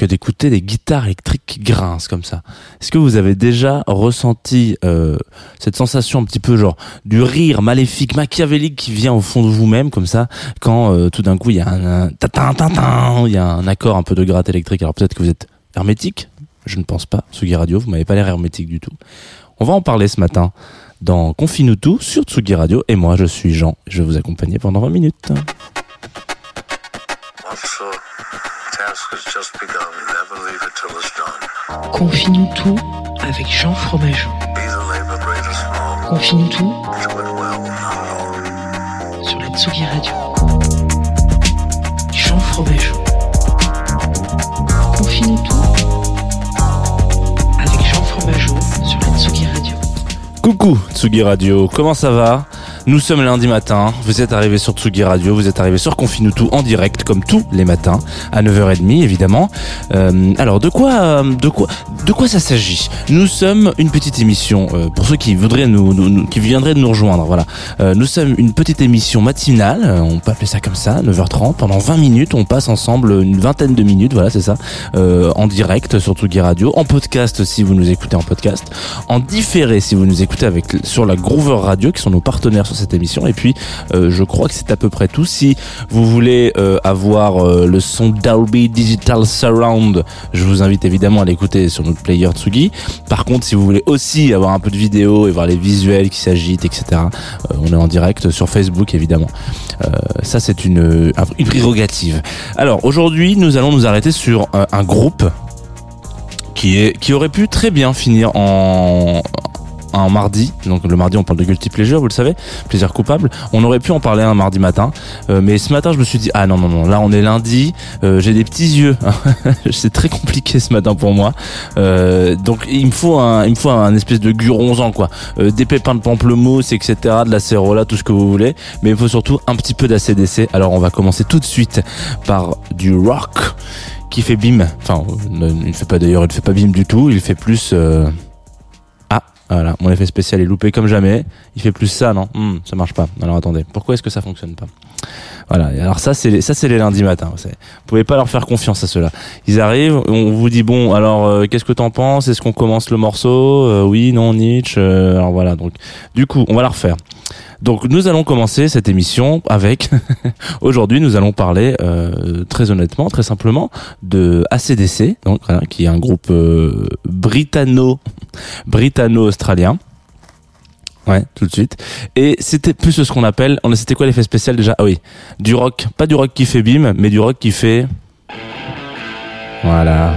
Que d'écouter des guitares électriques qui grincent comme ça Est-ce que vous avez déjà ressenti euh, cette sensation un petit peu genre du rire maléfique, machiavélique qui vient au fond de vous-même comme ça quand euh, tout d'un coup il y a un, un tatin, tatin, il y a un accord un peu de gratte électrique? Alors peut-être que vous êtes hermétique, je ne pense pas. Tsugi Radio, vous m'avez pas l'air hermétique du tout. On va en parler ce matin dans Confine-nous tout sur Tsugi Radio et moi je suis Jean, je vais vous accompagner pendant 20 minutes. Confie-nous tout avec Jean Fromageau. Confie-nous tout sur la Tsugi Radio. Jean Fromageau. Confie-nous tout avec Jean Fromageau sur la Tsugi Radio. Coucou Tsugi Radio, comment ça va? Nous sommes lundi matin, vous êtes arrivés sur Tsugi Radio, vous êtes arrivés sur Confine tout en direct comme tous les matins à 9h30 évidemment. Euh, alors de quoi euh, de quoi de quoi ça s'agit? Nous sommes une petite émission euh, pour ceux qui voudraient nous, nous- qui viendraient nous rejoindre, voilà. Euh, nous sommes une petite émission matinale, euh, on peut appeler ça comme ça, 9h30 pendant 20 minutes, on passe ensemble une vingtaine de minutes, voilà, c'est ça, en direct sur Tsugi Radio, en podcast si vous nous écoutez en podcast, en différé si vous nous écoutez avec sur la Groover Radio qui sont nos partenaires cette émission. Et puis euh, je crois que c'est à peu près tout. Si vous voulez euh, avoir euh, le son Dolby Digital Surround je vous invite évidemment à l'écouter sur notre player Tsugi. Par contre si vous voulez aussi avoir un peu de vidéo et voir les visuels qui s'agitent etc on est en direct sur Facebook évidemment. Ça c'est une, une prérogative. Alors aujourd'hui nous allons nous arrêter sur un groupe qui est qui aurait pu très bien finir en un mardi, donc le mardi on parle de guilty pleasure, vous le savez, plaisir coupable. On aurait pu en parler un mardi matin, euh, mais ce matin je me suis dit ah non non non, là on est lundi, euh, j'ai des petits yeux, c'est très compliqué ce matin pour moi, Euh, donc il me faut un, il me faut un espèce de guronzan quoi, des pépins de pamplemousse etc, de la cérola, tout ce que vous voulez, mais il faut surtout un petit peu d'ACDC. Alors on va commencer tout de suite par du rock qui fait bim, enfin il ne fait pas d'ailleurs, il ne fait pas bim du tout, il fait plus voilà, mon effet spécial est loupé comme jamais. Il fait plus ça, non? Hmm, Ça marche pas. Alors attendez, pourquoi est-ce que ça fonctionne pas? Voilà. Et alors ça, c'est ça, c'est les lundis matins. Vous, vous pouvez pas leur faire confiance à ceux-là. Ils arrivent, on vous dit bon, alors euh, qu'est-ce que t'en penses? Est-ce qu'on commence le morceau? Euh, Oui, non, Nietzsche. euh, alors voilà. Donc, du coup, on va la refaire. Donc nous allons commencer cette émission avec aujourd'hui nous allons parler euh, très honnêtement très simplement de ACDC donc voilà, qui est un groupe euh, britanno britanno-australien Ouais, tout de suite. Et c'était plus ce qu'on appelle, on c'était quoi l'effet spécial déjà? Ah oui, du rock, pas du rock qui fait bim, mais du rock qui fait Voilà.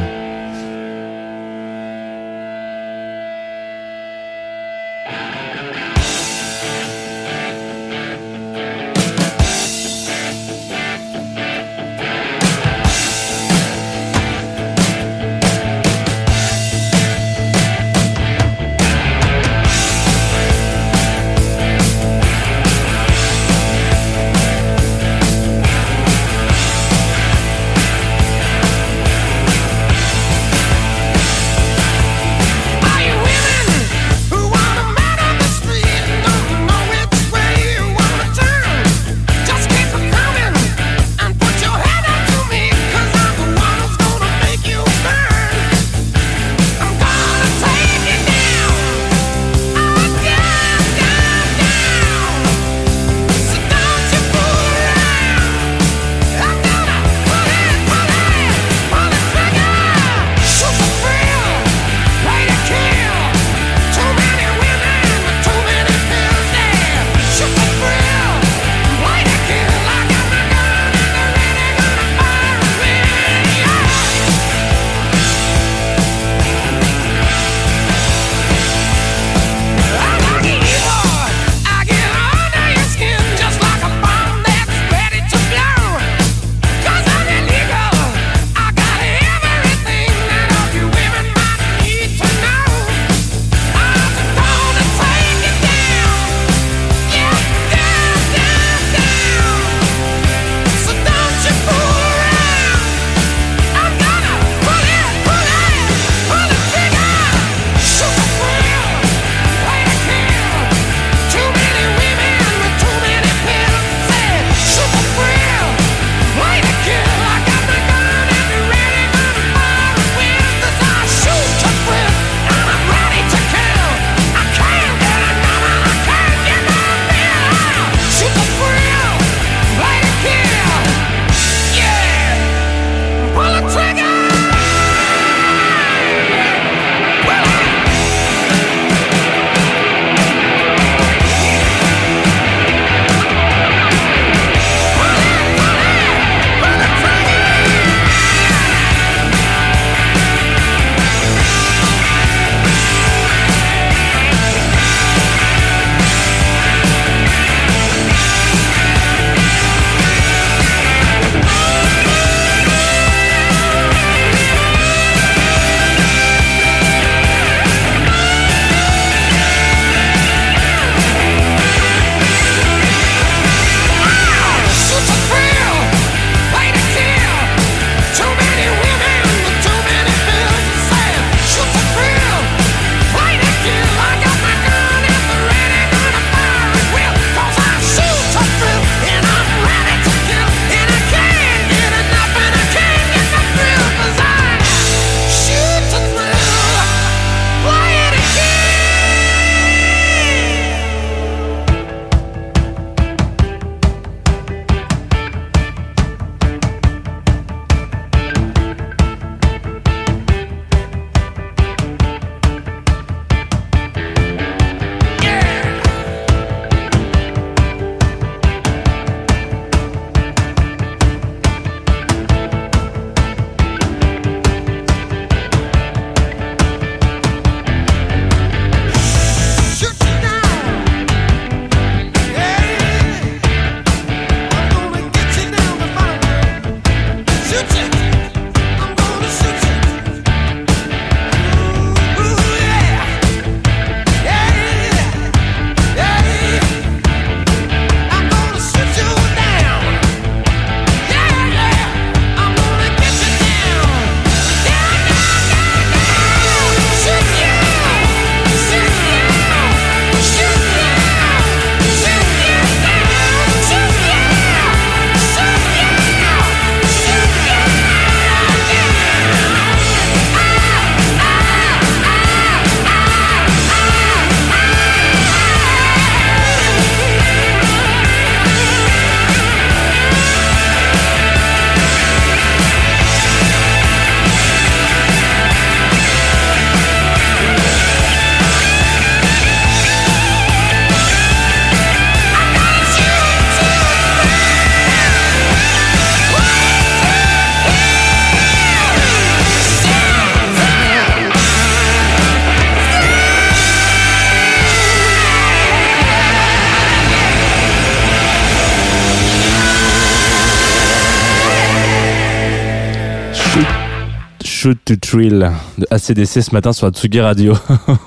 Shoot to Thrill de ACDC ce matin sur Atsugi Radio.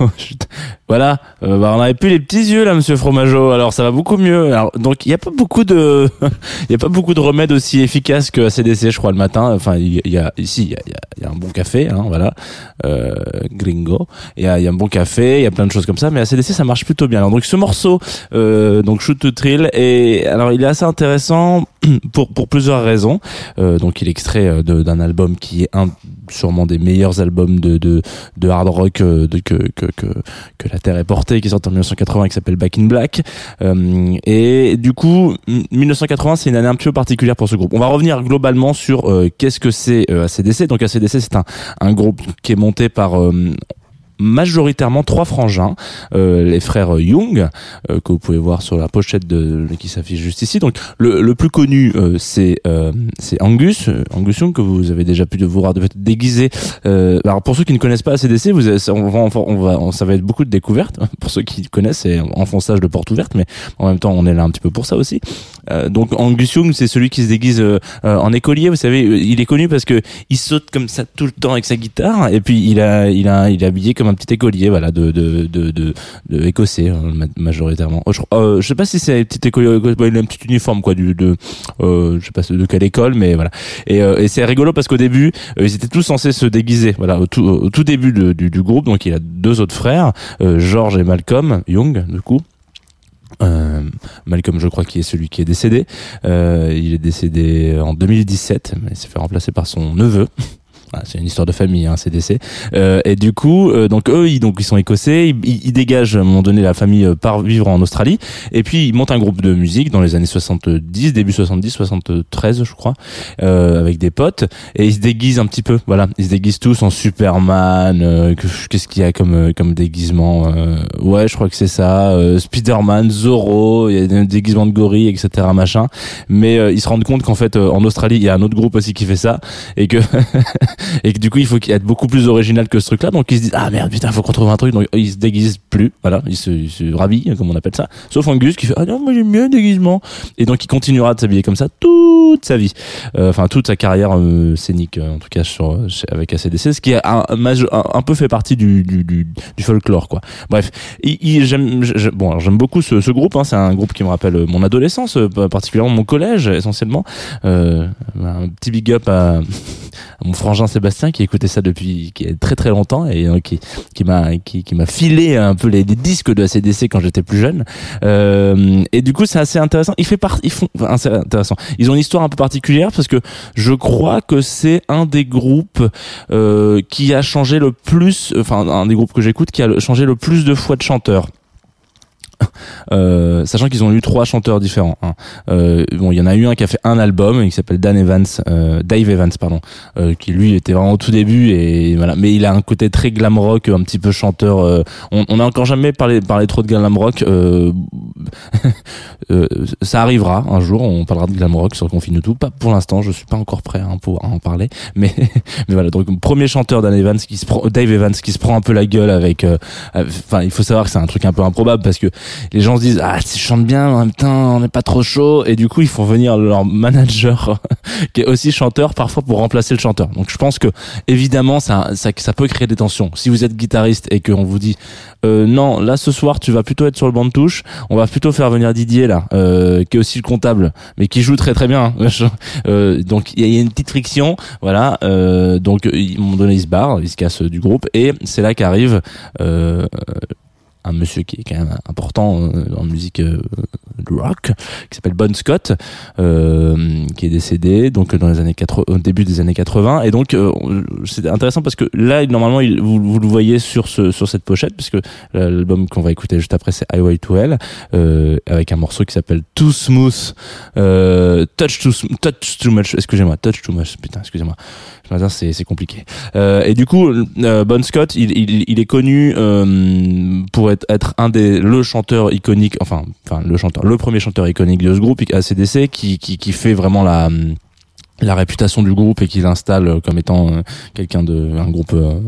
Voilà, euh, bah, on avait plus les petits yeux là, Monsieur Fromageau. Alors ça va beaucoup mieux. Alors, donc il y a pas beaucoup de, il y a pas beaucoup de remèdes aussi efficaces que ACDC, je crois le matin. Enfin, il y a ici, il y a, y a- un bon café, hein, voilà, euh, Gringo. Il y a, y a un bon café, il y a plein de choses comme ça. Mais ACDC, ça marche plutôt bien. Alors, donc ce morceau, euh, donc Shoot to Thrill, et alors il est assez intéressant pour pour plusieurs raisons. Euh, donc il est extrait euh, d'un album qui est un sûrement des meilleurs albums de de, de hard rock euh, que, que que que la terre est portée qui sort en 1980 qui s'appelle Back in Black. Euh, et du coup m- 1980 c'est une année un peu particulière pour ce groupe. On va revenir globalement sur euh, qu'est-ce que c'est euh, ACDC donc ACDC c'est un un groupe qui est monté par majoritairement trois frangins, euh, les frères Young, euh, que vous pouvez voir sur la pochette de, qui s'affiche juste ici. Donc le, le plus connu, euh, c'est euh, c'est Angus, euh, Angus Young que vous avez déjà pu voir de déguisé. Euh, alors pour ceux qui ne connaissent pas ACDC, vous avez- on va, on va, ça va être beaucoup de découvertes. Pour ceux qui connaissent, c'est enfonçage de porte ouverte, mais en même temps, on est là un petit peu pour ça aussi. Euh, donc Angus Young, c'est celui qui se déguise euh, euh, en écolier. Vous savez, il est connu parce que il saute comme ça tout le temps avec sa guitare, et puis il a, il a, il est habillé comme un petit écolier, voilà, de, de, de, de, écossais ma- majoritairement. Oh, je, euh, je sais pas si c'est un petit écolier, bah, il a un uniforme quoi, du, de, je sais pas de quelle école, mais voilà. Et, c'est rigolo parce qu'au début, ils étaient tous censés se déguiser, voilà, au tout, début du, groupe. Donc il a deux autres frères, George et Malcolm Young, du coup. Euh, Malcolm, je crois, qui est celui qui est décédé. Euh, il est décédé en 2017, mais il s'est fait remplacer par son neveu. C'est une histoire de famille, hein, CDC. Euh, et du coup, euh, donc eux, ils, donc ils sont écossais, ils, ils- dégagent à un moment donné la famille euh, part vivre en Australie, et puis ils montent un groupe de musique dans les années 70, début 70, 73, je crois, euh, avec des potes, et ils se déguisent un petit peu. Voilà, ils se déguisent tous en Superman. euh, que- Qu'est-ce qu'il y a comme euh, comme déguisement Ouais, je crois que c'est ça. Spider-Man, Zorro, il y a des déguisements de gorille, etc. Machin. Mais ils se rendent compte qu'en fait, en Australie, il y a un autre groupe aussi qui fait ça, et que et que du coup il faut qu'il ait beaucoup plus original que ce truc là donc ils se disent ah merde putain faut qu'on trouve un truc. Donc ils se déguisent plus. Voilà. Ils se, ils se rhabillent comme on appelle ça. Sauf Angus qui fait ah non moi j'aime bien le déguisement. Et donc il continuera de s'habiller comme ça toute sa vie. Euh, enfin toute sa carrière euh, scénique euh, en tout cas sur avec ACDC ce qui a un, peu fait partie du, du, du, folklore quoi. Bref. J'aime bon j'aime beaucoup ce, ce groupe hein, c'est un groupe qui me rappelle mon adolescence euh, particulièrement mon collège essentiellement. Euh, un petit big up à mon frangin Sébastien qui écoutait ça depuis très très longtemps et euh, qui m'a qui, m'a filé un peu les, disques de ACDC quand j'étais plus jeune. Euh, et du coup c'est assez intéressant. Ils font enfin, c'est intéressant. Ils ont une histoire un peu particulière parce que je crois que c'est un des groupes euh, qui a changé le plus enfin un des groupes que j'écoute qui a changé le plus de fois de chanteur euh, sachant qu'ils ont eu trois chanteurs différents. hein. Euh, bon, il y en a eu un qui a fait un album, qui s'appelle Dan Evans, euh, Dave Evans, pardon, euh, qui lui était vraiment au tout début et voilà. Mais il a un côté très glam rock, un petit peu chanteur. euh, on, on encore jamais parlé parlé trop de glam rock. euh, ça arrivera un jour. On parlera de glam rock sur Confine tout. Pas pour l'instant. Je suis pas encore prêt hein, pour en parler. Mais mais voilà. Donc premier chanteur Dan Evans qui se prend, Dave Evans qui se prend un peu la gueule avec. Enfin, il faut savoir que c'est un truc un peu improbable parce que les gens se disent ah tu chantes bien en même temps on n'est pas trop chaud. Et du coup ils font venir leur manager qui est aussi chanteur parfois pour remplacer le chanteur. Donc je pense que évidemment ça ça, ça peut créer des tensions. Si vous êtes guitariste et qu'on vous dit euh, non là ce soir tu vas plutôt être sur le banc de touche on va plutôt faire venir Didier là euh, qui est aussi le comptable mais qui joue très très bien hein. euh, donc il y, a- une petite friction voilà euh, donc ils m'ont donné il se barre il se casse du groupe et c'est là qu'arrive euh, un monsieur qui est quand même important euh, en musique euh, rock qui s'appelle Bon Scott euh, qui est décédé donc dans les années 80 au début des années 80 et donc c'est intéressant parce que là normalement il, vous, vous le voyez sur ce sur cette pochette puisque l'album qu'on va écouter juste après c'est Highway to Hell avec un morceau qui s'appelle Too Smooth Touch Too Touch Too Much excusez-moi Touch Too Much putain excusez-moi c'est c'est compliqué. Euh, et du coup euh, Bon Scott il, est connu euh, pour être, un des le chanteur iconique enfin le chanteur le premier chanteur iconique de ce groupe ACDC qui qui qui fait vraiment la la réputation du groupe et qui l'installe comme étant euh, quelqu'un de un groupe euh,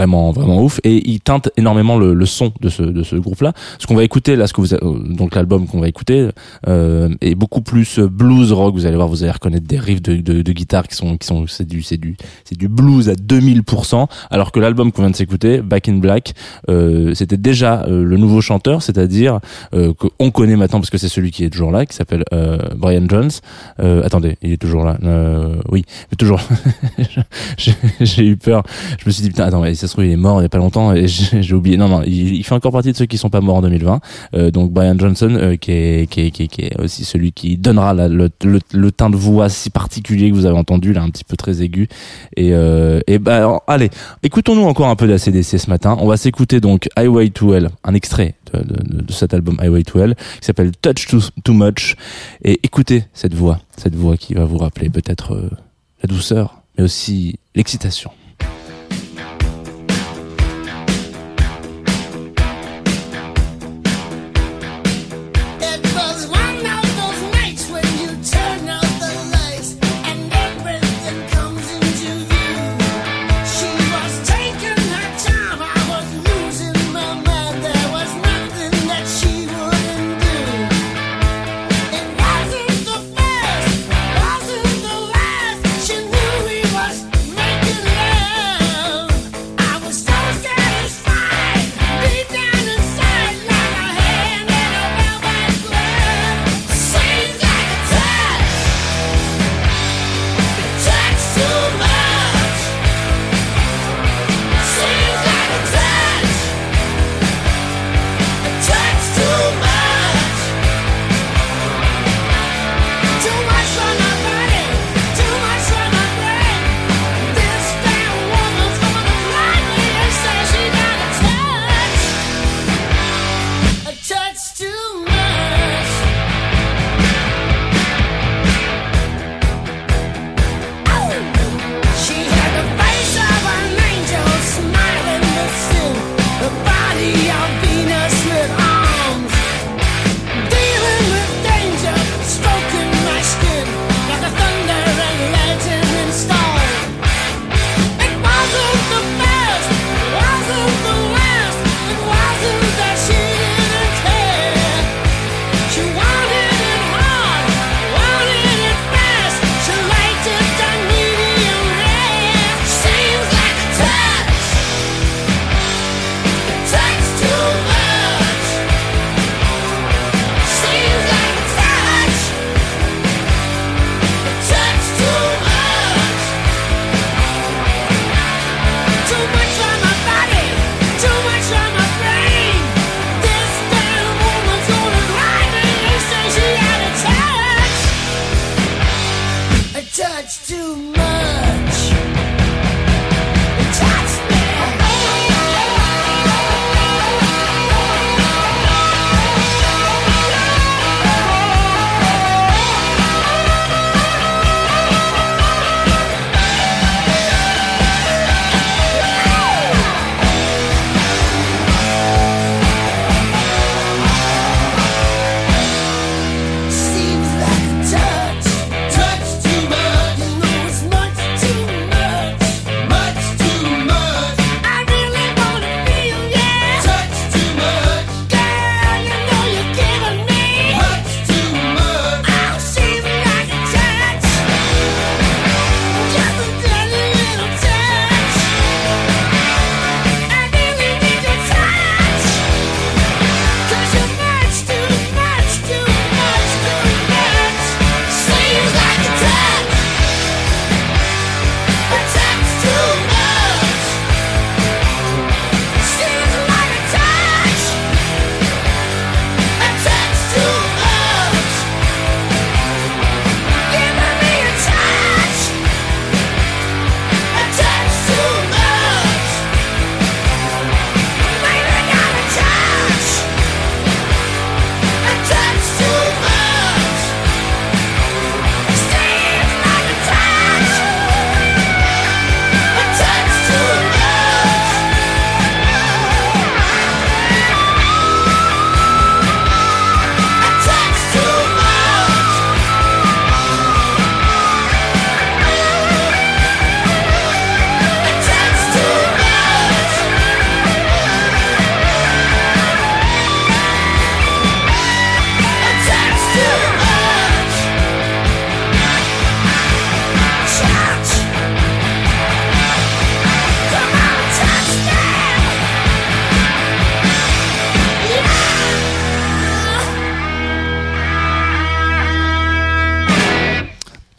vraiment vraiment ouf. Et il teinte énormément le, le son de ce de ce groupe là ce qu'on va écouter là ce que vous euh, donc l'album qu'on va écouter euh, est beaucoup plus blues rock. Vous allez voir vous allez reconnaître des riffs de, de, de guitare qui sont qui sont c'est du c'est du c'est du blues à 2000% alors que l'album qu'on vient de s'écouter Back in Black euh, c'était déjà euh, le nouveau chanteur. C'est-à-dire euh, qu'on connaît maintenant parce que c'est celui qui est toujours là qui s'appelle euh, Brian Jones. Euh, attendez il est toujours là. Euh, oui mais toujours j'ai eu peur. Je me suis dit putain attends mais ça il est mort il y a pas longtemps et j'ai oublié. Non non il, fait encore partie de ceux qui sont pas morts en 2020 euh, donc Brian Johnson euh, qui, est, qui, est, qui, est, qui est aussi celui qui donnera le, le, le teint de voix si particulier que vous avez entendu là un petit peu très aigu. Et, euh, et bah allez écoutons-nous encore un peu d'ACDC ce matin. On va s'écouter donc Highway to Hell un extrait de, de, de cet album Highway to Hell qui s'appelle Touch Too, Too Much. Et écoutez cette voix cette voix qui va vous rappeler peut-être euh, la douceur mais aussi l'excitation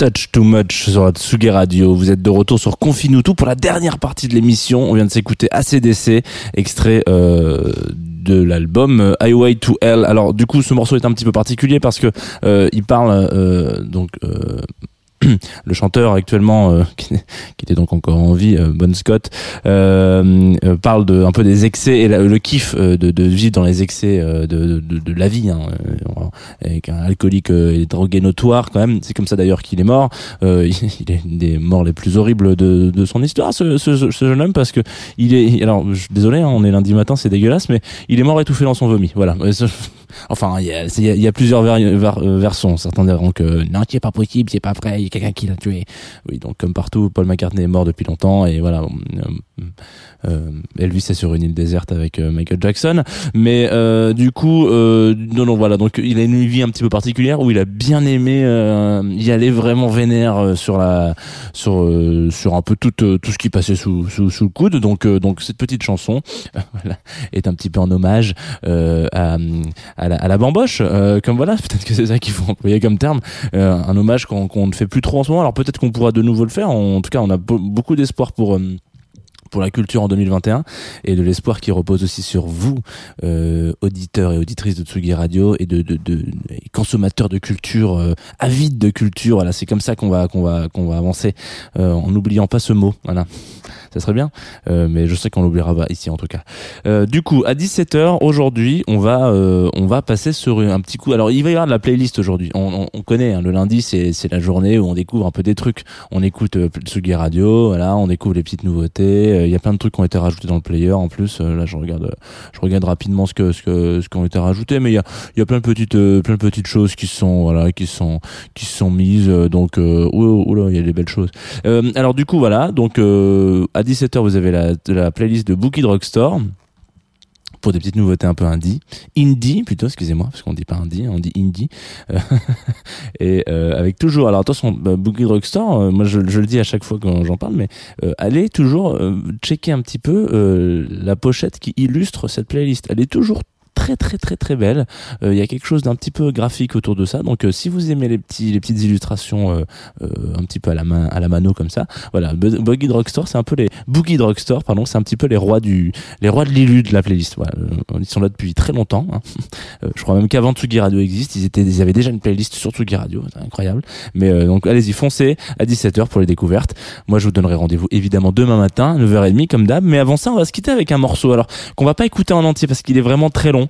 Touch Too Much sur la Radio. Vous êtes de retour sur Confinutu pour la dernière partie de l'émission. On vient de s'écouter ACDC, extrait euh, de l'album euh, Highway to Hell. Alors du coup, ce morceau est un petit peu particulier parce que euh, il parle euh, donc euh, le chanteur actuellement euh, qui, qui était donc encore en vie, euh, Bon Scott, euh, euh, parle de un peu des excès et le kiff euh, de, de vivre dans les excès euh, de, de, de la vie, hein, avec un alcoolique et drogué notoire quand même. C'est comme ça d'ailleurs qu'il est mort. Il, est une des morts les plus horribles de, son histoire, ce, ce, ce jeune homme, parce que il est. Alors, désolé, hein, on est lundi matin, c'est dégueulasse, mais il est mort étouffé dans son vomi. Voilà. Enfin, il y a, plusieurs euh, versions. Certains diront que non, c'est pas possible, c'est pas vrai, il y a quelqu'un qui l'a tué. Oui, donc comme partout, Paul McCartney est mort depuis longtemps et voilà. euh, euh, Elvis est sur une île déserte avec Michael Jackson, mais du coup, non, non, voilà. Donc il a une vie un petit peu particulière où il a bien aimé y aller vraiment vénère sur la, sur sur un peu tout tout ce qui passait sous sous, le coude. Donc donc cette petite chanson est un petit peu en hommage à à la, bamboche, euh, comme voilà, peut-être que c'est ça qu'il faut employer comme terme, euh, un hommage qu'on ne fait plus trop en ce moment. Alors peut-être qu'on pourra de nouveau le faire. En tout cas, on a be- beaucoup d'espoir pour euh, pour la culture en 2021 et de l'espoir qui repose aussi sur vous, euh, auditeurs et auditrices de Tsugi Radio et de, de, de consommateurs de culture, euh, avides de culture. Voilà, c'est comme ça qu'on va qu'on va qu'on va avancer euh, en n'oubliant pas ce mot. Voilà, ça serait bien, euh, mais je sais qu'on l'oubliera pas ici en tout cas. Euh, du coup, à 17h aujourd'hui, on va euh, on va passer sur un petit coup. Alors, il va y avoir de la playlist aujourd'hui. On, on, on connaît hein, le lundi, c'est c'est la journée où on découvre un peu des trucs. On écoute Tsugi Radio, voilà, on découvre les petites nouveautés. Euh, Il y a plein de trucs qui ont été rajoutés dans le player. En plus, euh, là, je regarde euh, je regarde rapidement ce que ce que ce qui ont été rajoutés, mais il y a y a plein de petites euh, plein de petites choses qui sont voilà qui sont qui sont mises. euh, donc, euh, oh, oh il y a des belles choses. Euh, alors du coup voilà, donc euh, à 17h vous avez la playlist de Bookie Drugstore pour des petites nouveautés un peu indie, indie plutôt, excusez-moi, parce qu'on dit pas indie, on dit indie. Euh, et euh, avec toujours, alors attention, bah, Boogie Drugstore, euh, moi je, je le dis à chaque fois quand j'en parle, mais euh, allez toujours euh, checker un petit peu euh, la pochette qui illustre cette playlist. Elle est toujours très très très très belle. Euh, Il y a quelque chose d'un petit peu graphique autour de ça. Donc euh, si vous aimez les petits les petites illustrations euh, euh, un petit peu à la main à la mano comme ça, voilà, Boogie Drugstore, c'est un peu les Boogie Drugstore, pardon, c'est un petit peu les rois du les rois de l'illu de la playlist. Voilà, Euh, ils sont là depuis très longtemps. hein. Je crois même qu'avant Tsugi Radio existe, ils étaient ils avaient déjà une playlist sur Tsugi Radio, c'est incroyable. Mais donc allez-y, foncez à 17h pour les découvertes. Moi je vous donnerai rendez-vous évidemment demain matin, 9h30 comme d'hab, mais avant ça, on va se quitter avec un morceau alors qu'on va pas écouter en entier parce qu'il est vraiment très long.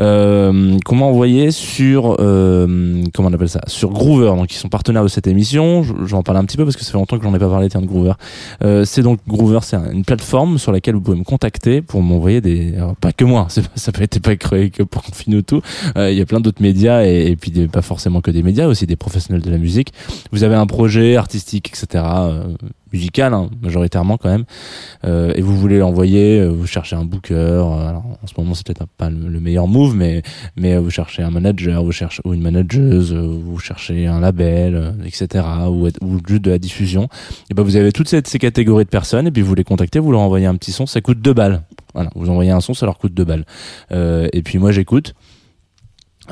Euh, qu'on m'a envoyé sur euh, comment on appelle ça sur Groover donc ils sont partenaires de cette émission. Je- j'en parle un petit peu parce que ça fait longtemps que j'en ai pas parlé tiens de Groover. Euh, c'est donc Groover c'est un- une plateforme sur laquelle vous pouvez me contacter pour m'envoyer des pas que moi ça peut être pas créé que pour Confine tout. Euh, il y a plein d'autres médias et, puis pas forcément que des médias aussi des professionnels de la musique. Vous avez un projet artistique etc euh, musical hein, majoritairement quand même euh, et vous voulez l'envoyer, euh, vous cherchez un booker. euh, alors, en ce moment, c'est peut-être pas le, le meilleur move, mais mais vous cherchez un manager, vous cherchez ou une manageuse, vous cherchez un label, etc. Ou, ou juste de la diffusion. Et ben vous avez toutes ces, catégories de personnes et puis vous les contactez, vous leur envoyez un petit son, ça coûte deux balles. Voilà, vous envoyez un son, ça leur coûte deux balles. Et puis moi, j'écoute.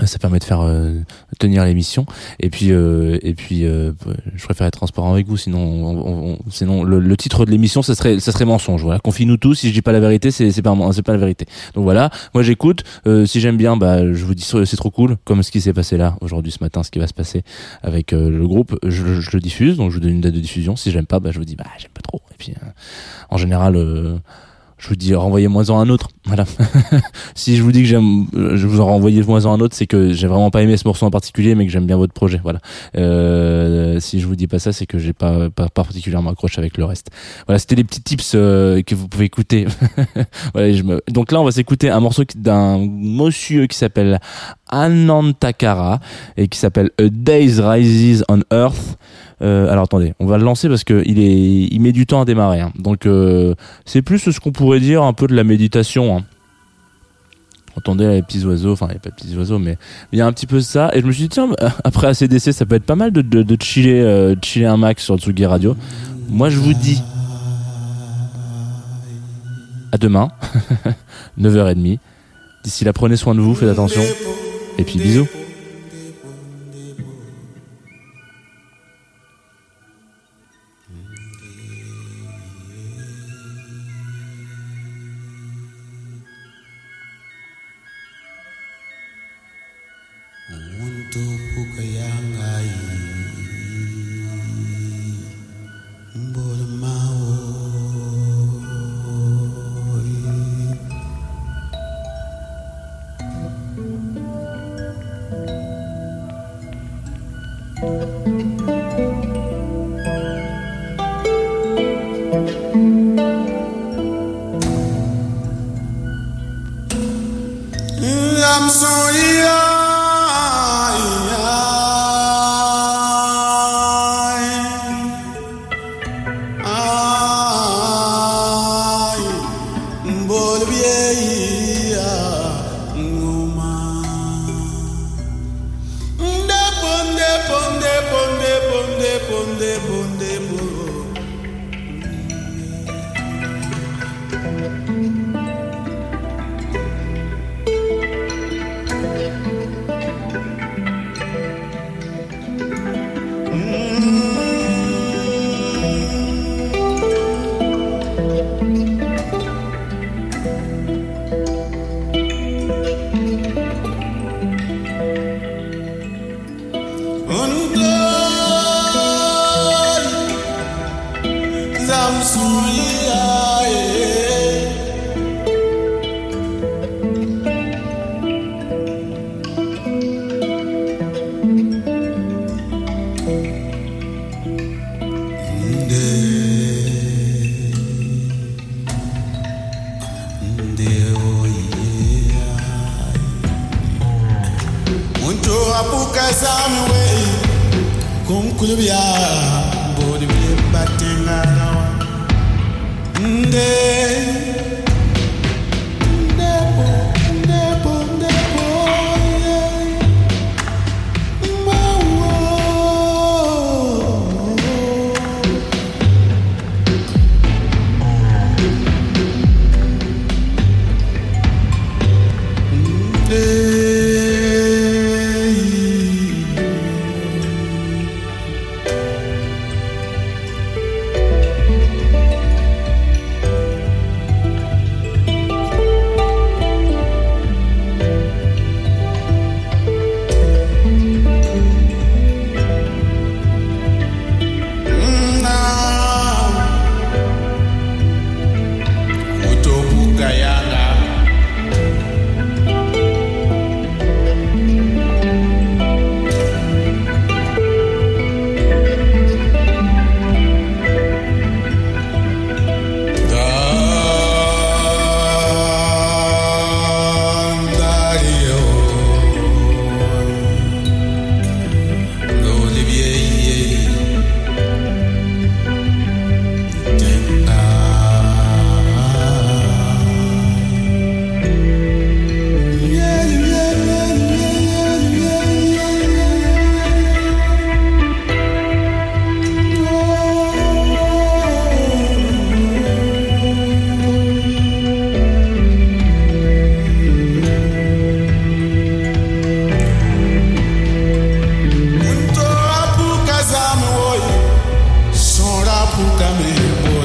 Ça permet de faire euh, tenir l'émission. Et puis euh, et puis euh, je préfère être transparent avec vous sinon on- on- on- sinon le, le titre de l'émission ça serait ça serait mensonge. Voilà. Confie-nous tous si je dis pas la vérité c'est c'est pas c'est pas la vérité. Donc voilà. Moi j'écoute. Euh, si j'aime bien bah je vous dis c'est trop cool. Comme ce qui s'est passé là aujourd'hui ce matin ce qui va se passer avec euh, le groupe je, je le diffuse. Donc je vous donne une date de diffusion. Si j'aime pas bah je vous dis bah j'aime pas trop. Et puis euh, en général je vous dis renvoyez-moi-en un autre. Voilà. si je vous dis que j'aime, euh, je vous en renvoyez-moi-en un autre, c'est que j'ai vraiment pas aimé ce morceau en particulier, mais que j'aime bien votre projet. Voilà. Euh, si je vous dis pas ça, c'est que j'ai pas, pas, particulièrement accroché avec le reste. Voilà, c'était les petits tips euh, que vous pouvez écouter. voilà. Donc là, on va s'écouter un morceau d'un monsieur qui s'appelle Anantakara et qui s'appelle A Days Rises on Earth. Euh, alors attendez, on va le lancer parce que il est, il met du temps à démarrer. hein. Donc euh, c'est plus ce qu'on pourrait dire un peu de la méditation. hein. Entendez les petits oiseaux, enfin il n'y a pas de petits oiseaux, mais il y a un petit peu ça. Et je me suis dit tiens, après ACDC, ça peut être pas mal de, de, chiller, euh, chiller un max sur Tsugi Radio. Moi je vous dis à demain, 9h30. D'ici là, prenez soin de vous, faites attention. Et puis bisous. Kulubiya, Bodhi Batengarawa. jamais pour